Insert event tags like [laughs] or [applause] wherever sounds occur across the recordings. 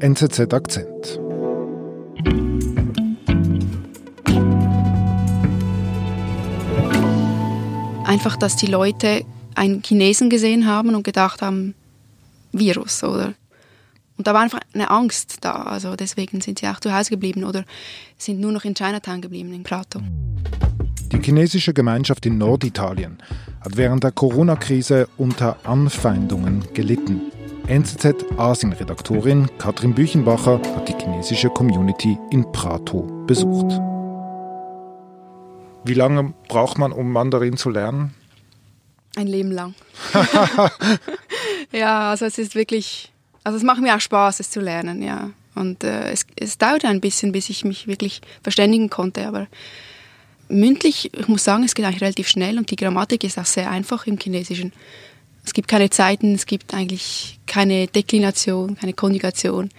NZZ Akzent. Einfach, dass die Leute einen Chinesen gesehen haben und gedacht haben, Virus, oder? Und da war einfach eine Angst da. Also deswegen sind sie auch zu Hause geblieben oder sind nur noch in Chinatown geblieben, in Prato. Die chinesische Gemeinschaft in Norditalien hat während der Corona-Krise unter Anfeindungen gelitten. NZZ-Asien-Redaktorin Katrin Büchenbacher hat die chinesische Community in Prato besucht. Wie lange braucht man, um Mandarin zu lernen? Ein Leben lang. [laughs] ja, also es ist wirklich, also es macht mir auch Spaß, es zu lernen, ja. Und äh, es, es dauerte ein bisschen, bis ich mich wirklich verständigen konnte, aber mündlich, ich muss sagen, es geht eigentlich relativ schnell und die Grammatik ist auch sehr einfach im Chinesischen. Es gibt keine Zeiten, es gibt eigentlich keine Deklination, keine Konjugation.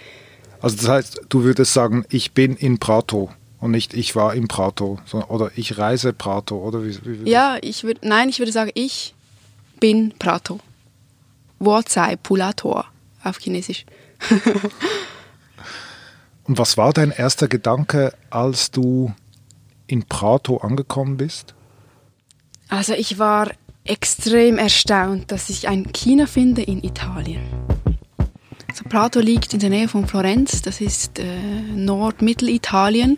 Also das heißt, du würdest sagen, ich bin in Prato und nicht ich war in Prato oder ich reise Prato oder wie, wie Ja, ich würde nein, ich würde sagen, ich bin Prato. Wort sei Pulator auf Chinesisch. [laughs] und was war dein erster Gedanke, als du in Prato angekommen bist? Also ich war extrem erstaunt, dass ich ein China finde in Italien. Also Prato liegt in der Nähe von Florenz, das ist äh, Nordmittelitalien,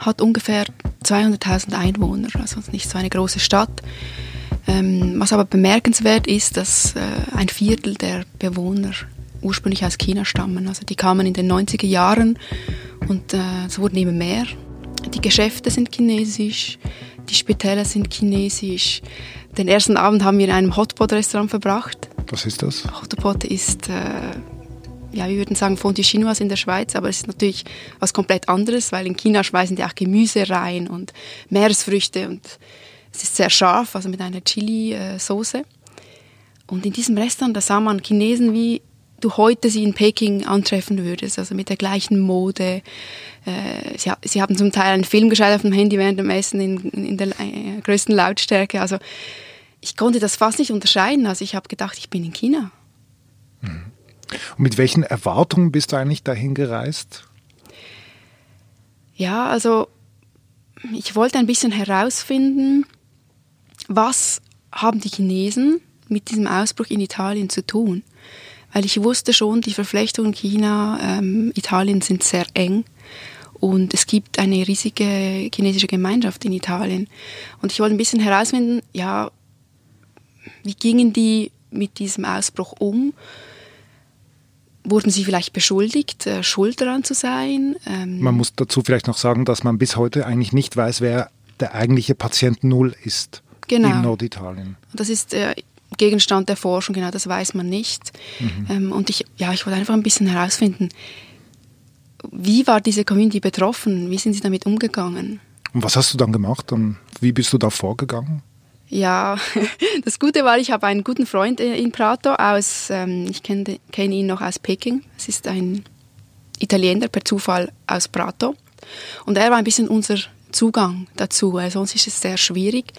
hat ungefähr 200.000 Einwohner, also nicht so eine große Stadt. Ähm, was aber bemerkenswert ist, dass äh, ein Viertel der Bewohner ursprünglich aus China stammen. Also die kamen in den 90er Jahren und äh, es wurden immer mehr. Die Geschäfte sind chinesisch, die Spitäler sind chinesisch. Den ersten Abend haben wir in einem Hotpot-Restaurant verbracht. Was ist das? Hotpot ist, äh, ja, wir würden sagen Fondue Chinoise in der Schweiz, aber es ist natürlich was komplett anderes, weil in China schmeißen die auch Gemüse rein und Meeresfrüchte und es ist sehr scharf, also mit einer Chili-Soße. Und in diesem Restaurant, da sah man Chinesen wie du heute sie in Peking antreffen würdest, also mit der gleichen Mode. Äh, sie, sie, haben zum Teil einen Film geschaut auf dem Handy während dem Essen in, in der äh, größten Lautstärke. Also ich konnte das fast nicht unterscheiden. Also ich habe gedacht, ich bin in China. Und mit welchen Erwartungen bist du eigentlich dahin gereist? Ja, also ich wollte ein bisschen herausfinden, was haben die Chinesen mit diesem Ausbruch in Italien zu tun weil ich wusste schon, die Verflechtungen China, ähm, Italien sind sehr eng und es gibt eine riesige chinesische Gemeinschaft in Italien. Und ich wollte ein bisschen herausfinden, ja, wie gingen die mit diesem Ausbruch um? Wurden sie vielleicht beschuldigt, äh, schuld daran zu sein? Ähm man muss dazu vielleicht noch sagen, dass man bis heute eigentlich nicht weiß, wer der eigentliche Patient Null ist genau. in Norditalien. Das ist äh, Gegenstand der Forschung, genau das weiß man nicht. Mhm. Ähm, und ich, ja, ich wollte einfach ein bisschen herausfinden, wie war diese Community betroffen? Wie sind sie damit umgegangen? Und was hast du dann gemacht und wie bist du da vorgegangen? Ja, [laughs] das Gute war, ich habe einen guten Freund äh, in Prato aus, ähm, ich kenne kenn ihn noch aus Peking. Es ist ein Italiener per Zufall aus Prato. Und er war ein bisschen unser Zugang dazu, sonst ist es sehr schwierig.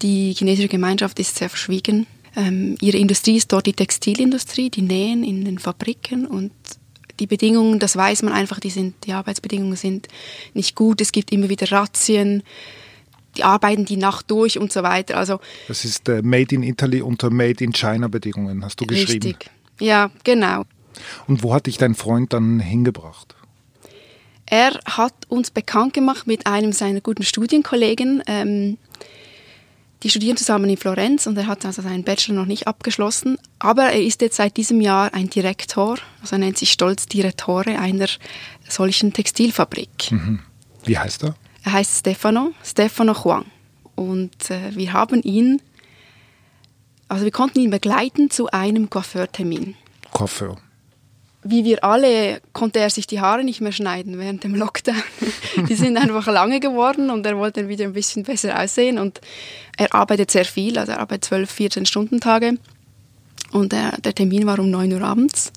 Die chinesische Gemeinschaft ist sehr verschwiegen ähm, ihre Industrie ist dort die Textilindustrie, die nähen in den Fabriken und die Bedingungen, das weiß man einfach, die, sind, die Arbeitsbedingungen sind nicht gut. Es gibt immer wieder Razzien, die arbeiten die Nacht durch und so weiter. Also das ist äh, Made in Italy unter Made in China Bedingungen, hast du geschrieben. Richtig, ja, genau. Und wo hat dich dein Freund dann hingebracht? Er hat uns bekannt gemacht mit einem seiner guten Studienkollegen. Ähm, die studieren zusammen in Florenz und er hat also seinen Bachelor noch nicht abgeschlossen. Aber er ist jetzt seit diesem Jahr ein Direktor, also er nennt sich stolz Direttore einer solchen Textilfabrik. Mhm. Wie heißt er? Er heißt Stefano, Stefano Huang. Und äh, wir haben ihn, also wir konnten ihn begleiten zu einem Coiffeurtermin. Coiffeur wie wir alle konnte er sich die Haare nicht mehr schneiden während dem Lockdown. [laughs] die sind einfach lange geworden und er wollte wieder ein bisschen besser aussehen und er arbeitet sehr viel, also er arbeitet 12, 14 Stunden Tage und der, der Termin war um 9 Uhr abends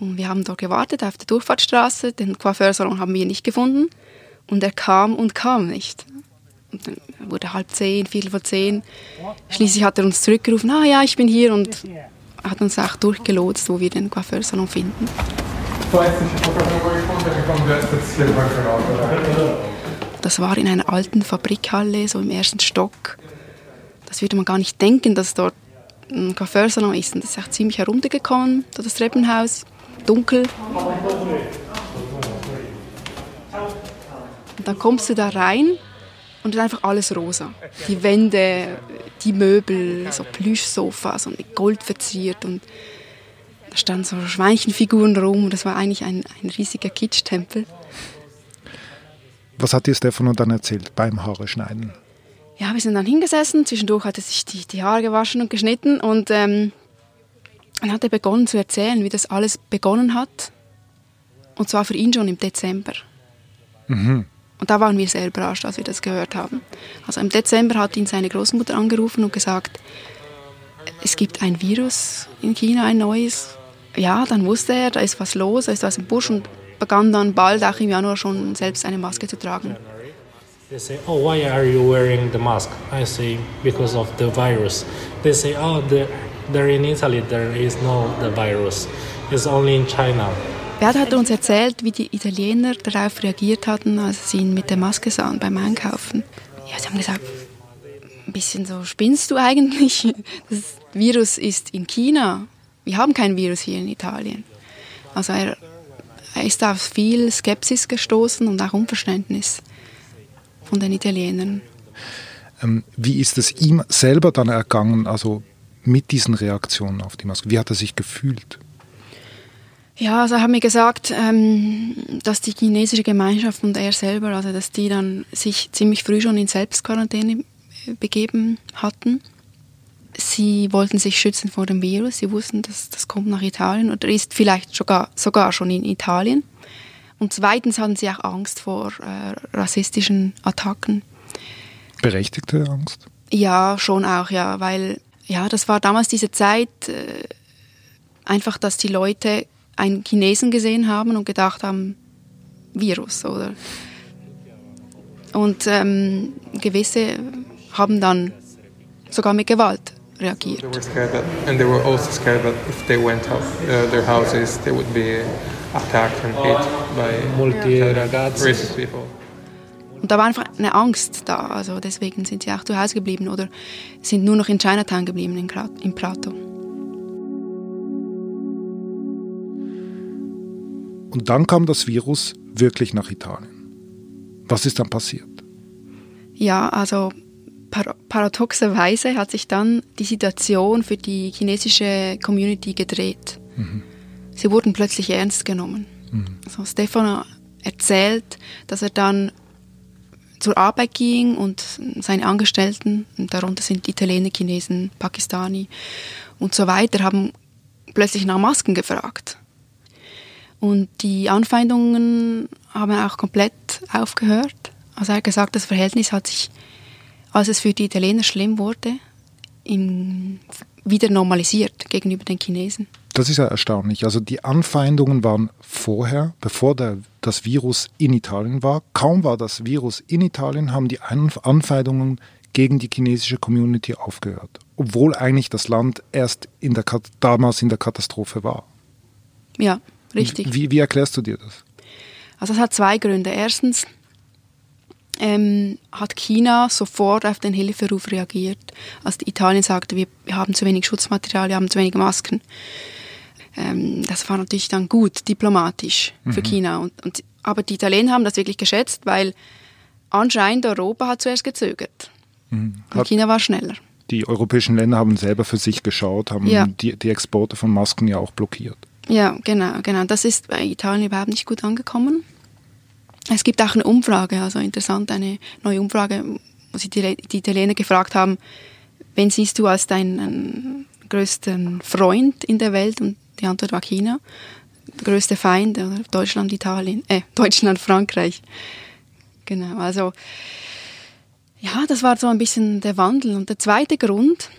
und wir haben dort gewartet auf der Durchfahrtsstraße, den Coiffeursalon haben wir nicht gefunden und er kam und kam nicht. Und dann wurde halb zehn, viertel vor zehn. Schließlich hat er uns zurückgerufen, ah ja, ich bin hier und hat uns auch durchgelotst, wo wir den Coiffeursalon finden. Das war in einer alten Fabrikhalle, so im ersten Stock. Das würde man gar nicht denken, dass dort ein Coiffeursalon ist. Und das ist auch ziemlich heruntergekommen, das Treppenhaus, dunkel. Und dann kommst du da rein und es ist einfach alles rosa. Die Wände, die Möbel, so Plüschsofas und mit Gold verziert und da standen so Schweinchenfiguren rum. Das war eigentlich ein, ein riesiger Kitsch-Tempel. Was hat dir Stefano dann erzählt beim Haare schneiden? Ja, wir sind dann hingesessen. Zwischendurch hat er sich die, die Haare gewaschen und geschnitten und ähm, dann hat er begonnen zu erzählen, wie das alles begonnen hat. Und zwar für ihn schon im Dezember. Mhm. Und da waren wir sehr überrascht, als wir das gehört haben. Also im Dezember hat ihn seine Großmutter angerufen und gesagt, es gibt ein Virus in China, ein neues. Ja, dann wusste er, da ist was los, da ist was im Busch und begann dann bald auch im Januar schon selbst eine Maske zu tragen. They say, "Oh, why are you wearing the mask?" I say, "Because of the virus." They say, "Oh, the, there in Italy there is no the virus. It's only in China." Bert hat uns erzählt, wie die Italiener darauf reagiert hatten, als sie ihn mit der Maske sahen beim Einkaufen. Ja, sie haben gesagt, ein bisschen so, spinnst du eigentlich? Das Virus ist in China. Wir haben kein Virus hier in Italien. Also er, er ist auf viel Skepsis gestoßen und auch Unverständnis von den Italienern. Ähm, wie ist es ihm selber dann ergangen, also mit diesen Reaktionen auf die Maske? Wie hat er sich gefühlt? Ja, also hat mir gesagt, ähm, dass die chinesische Gemeinschaft und er selber, also dass die dann sich ziemlich früh schon in Selbstquarantäne begeben hatten. Sie wollten sich schützen vor dem Virus. Sie wussten, dass das kommt nach Italien oder ist vielleicht sogar, sogar schon in Italien. Und zweitens hatten sie auch Angst vor äh, rassistischen Attacken. Berechtigte Angst? Ja, schon auch, ja, weil ja, das war damals diese Zeit, äh, einfach, dass die Leute einen Chinesen gesehen haben und gedacht haben, Virus, oder? Und ähm, gewisse haben dann sogar mit Gewalt reagiert. They were scared that, and they were also scared that if they went out uh, their houses, they would be attacked and hit by racist people. Und da war einfach eine Angst da, also deswegen sind sie auch zu Hause geblieben oder sind nur noch in Chinatown geblieben, in, in Prato. Und dann kam das Virus wirklich nach Italien. Was ist dann passiert? Ja, also par paradoxerweise hat sich dann die Situation für die chinesische Community gedreht. Mhm. Sie wurden plötzlich ernst genommen. Mhm. Also Stefano erzählt, dass er dann zur Arbeit ging und seine Angestellten, darunter sind Italiener, Chinesen, Pakistani und so weiter, haben plötzlich nach Masken gefragt. Und die Anfeindungen haben auch komplett aufgehört. Also er hat gesagt, das Verhältnis hat sich als es für die Italiener schlimm wurde, wieder normalisiert gegenüber den Chinesen. Das ist ja erstaunlich. Also die Anfeindungen waren vorher, bevor der, das Virus in Italien war. Kaum war das Virus in Italien, haben die Anfeindungen gegen die chinesische Community aufgehört. Obwohl eigentlich das Land erst in der, damals in der Katastrophe war. Ja, richtig. Wie, wie erklärst du dir das? Also es hat zwei Gründe. Erstens, ähm, hat China sofort auf den Hilferuf reagiert, als Italien sagte, wir, haben zu wenig Schutzmaterial, wir haben zu wenig Masken. Ähm, das war natürlich dann gut, diplomatisch für mhm. China. Und, und, aber die Italiener haben das wirklich geschätzt, weil anscheinend Europa hat zuerst gezögert. Mhm. Und China war schneller. Die europäischen Länder haben selber für sich geschaut, haben ja. die, die Exporte von Masken ja auch blockiert. Ja, genau, genau. Das ist bei Italien überhaupt nicht gut angekommen. Es gibt auch eine Umfrage, also interessant, eine neue Umfrage, wo sie die, Italiener gefragt haben, wen siehst du als deinen größten Freund in der Welt? Und die Antwort war China. Der größte Feind, Deutschland, Italien, äh, [laughs] Deutschland, Frankreich. Genau, also, ja, das war so ein bisschen der Wandel. Und der zweite Grund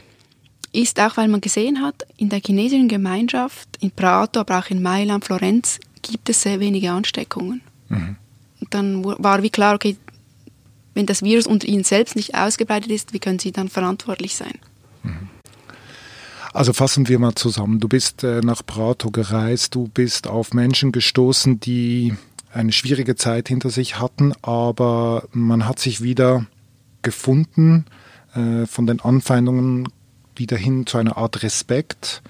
ist auch, weil man gesehen hat, in der chinesischen Gemeinschaft, in Prato, aber auch in Mailand, Florenz, gibt es sehr wenige Ansteckungen. Mhm dann war wie klar, okay, wenn das Virus unter ihnen selbst nicht ausgebreitet ist, wie können sie dann verantwortlich sein? Mhm. Also fassen wir mal zusammen. Du bist äh, nach Prato gereist, du bist auf Menschen gestoßen, die eine schwierige Zeit hinter sich hatten, aber man hat sich wieder gefunden, äh, von den Anfeindungen wieder hin zu einer Art Respekt.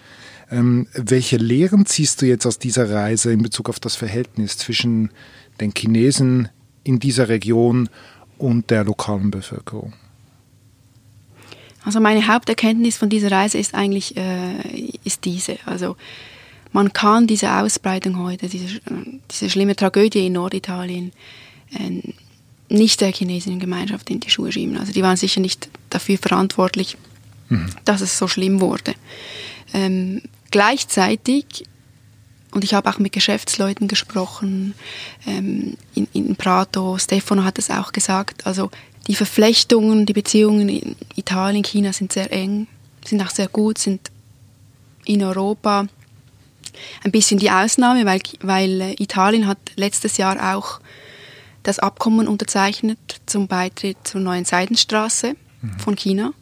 Ähm, welche Lehren ziehst du jetzt aus dieser Reise in Bezug auf das Verhältnis zwischen den Chinesen in dieser Region und der lokalen Bevölkerung? Also meine Haupterkenntnis von dieser Reise ist eigentlich äh, ist diese. Also man kann diese Ausbreitung heute, diese, diese schlimme Tragödie in Norditalien, äh, nicht der chinesischen Gemeinschaft in die Schuhe schieben. Also die waren sicher nicht dafür verantwortlich, mhm. dass es so schlimm wurde. Ähm, gleichzeitig, und ich habe auch mit Geschäftsleuten gesprochen, ähm, in, in Prato, Stefano hat es auch gesagt, also die Verflechtungen, die Beziehungen in Italien, China sind sehr eng, sind auch sehr gut, sind in Europa ein bisschen die Ausnahme, weil, weil äh, Italien hat letztes Jahr auch das Abkommen unterzeichnet zum Beitritt zur neuen Seidenstraße mhm. von China.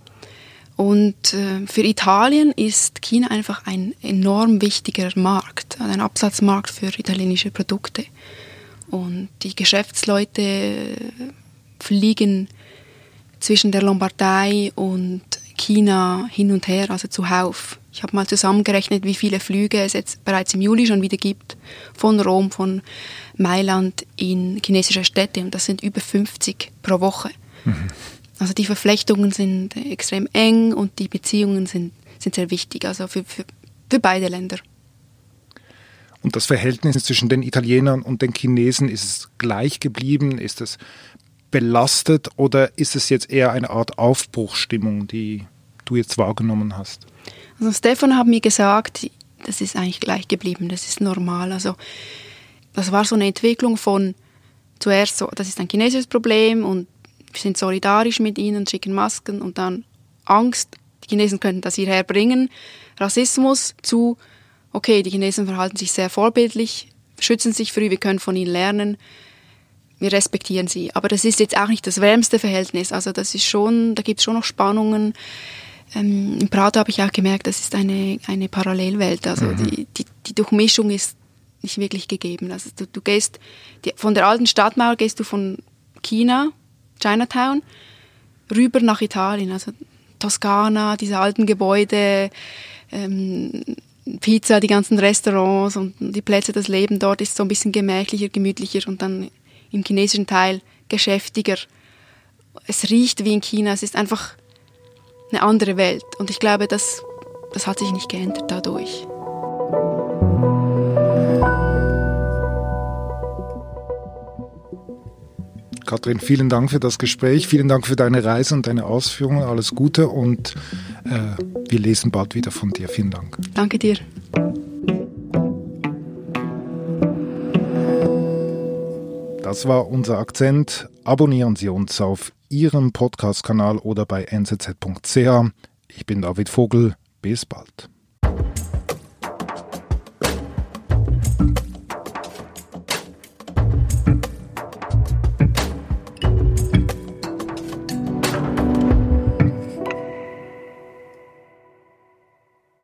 Und äh, für Italien ist China einfach ein enorm wichtiger Markt, ein Absatzmarkt für italienische Produkte. Und die Geschäftsleute fliegen zwischen der Lombardei und China hin und her, also zuhauf. Ich habe mal zusammengerechnet, wie viele Flüge es jetzt bereits im Juli schon wieder gibt von Rom, von Mailand in chinesische Städte und das sind über 50 pro Woche. Mhm. Also die Verflechtungen sind extrem eng und die Beziehungen sind, sind sehr wichtig, also für, für, für beide Länder. Und das Verhältnis zwischen den Italienern und den Chinesen, ist es gleich geblieben? Ist es belastet oder ist es jetzt eher eine Art Aufbruchstimmung, die du jetzt wahrgenommen hast? Also Stefan hat mir gesagt, das ist eigentlich gleich geblieben, das ist normal. Also das war so eine Entwicklung von zuerst so, das ist ein chinesisches Problem und sind solidarisch mit ihnen, schicken Masken und dann Angst, die Chinesen könnten das hierher bringen, Rassismus zu, okay, die Chinesen verhalten sich sehr vorbildlich, schützen sich früh, wir können von ihnen lernen, wir respektieren sie. Aber das ist jetzt auch nicht das wärmste Verhältnis. Also das ist schon, da gibt es schon noch Spannungen. Ähm, in Prato habe ich auch gemerkt, das ist eine, eine Parallelwelt. Also mhm. die, die, die Durchmischung ist nicht wirklich gegeben. Also du, du gehst die, von der alten Stadtmauer gehst du von China, Chinatown, rüber nach Italien. Also Toskana, diese alten Gebäude, ähm, Pizza, die ganzen Restaurants und die Plätze, das Leben dort ist so ein bisschen gemächlicher, gemütlicher und dann im chinesischen Teil geschäftiger. Es riecht wie in China, es ist einfach eine andere Welt. Und ich glaube, das, das hat sich nicht geändert dadurch. Kathrin, vielen Dank für das Gespräch, vielen Dank für deine Reise und deine Ausführungen. Alles Gute und äh, wir lesen bald wieder von dir. Vielen Dank. Danke dir. Das war unser Akzent. Abonnieren Sie uns auf Ihrem Podcast-Kanal oder bei nzz.ch. Ich bin David Vogel. Bis bald.